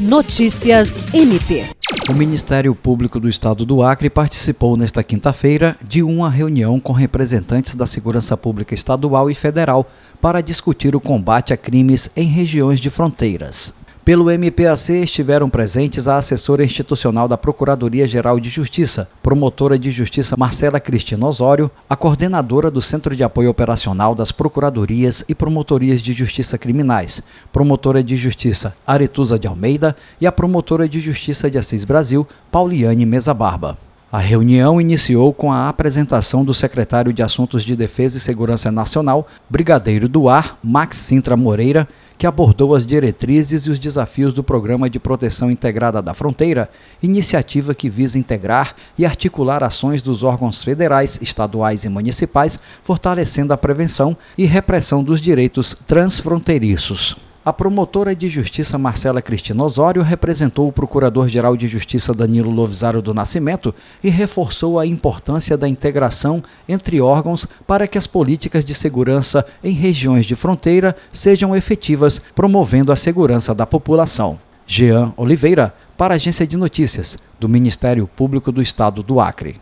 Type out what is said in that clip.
Notícias MP. O Ministério Público do Estado do Acre participou nesta quinta-feira de uma reunião com representantes da Segurança Pública Estadual e Federal para discutir o combate a crimes em regiões de fronteiras. Pelo MPAC estiveram presentes a assessora institucional da Procuradoria-Geral de Justiça, promotora de justiça Marcela Cristina Osório, a coordenadora do Centro de Apoio Operacional das Procuradorias e Promotorias de Justiça Criminais, promotora de justiça Aretusa de Almeida e a promotora de justiça de Assis Brasil, Pauliane Mesa Barba. A reunião iniciou com a apresentação do secretário de Assuntos de Defesa e Segurança Nacional, Brigadeiro do Ar, Max Sintra Moreira, que abordou as diretrizes e os desafios do Programa de Proteção Integrada da Fronteira, iniciativa que visa integrar e articular ações dos órgãos federais, estaduais e municipais, fortalecendo a prevenção e repressão dos direitos transfronteiriços. A promotora de justiça Marcela Cristina Osório representou o procurador-geral de justiça Danilo Lovisaro do Nascimento e reforçou a importância da integração entre órgãos para que as políticas de segurança em regiões de fronteira sejam efetivas, promovendo a segurança da população. Jean Oliveira, para a Agência de Notícias do Ministério Público do Estado do Acre.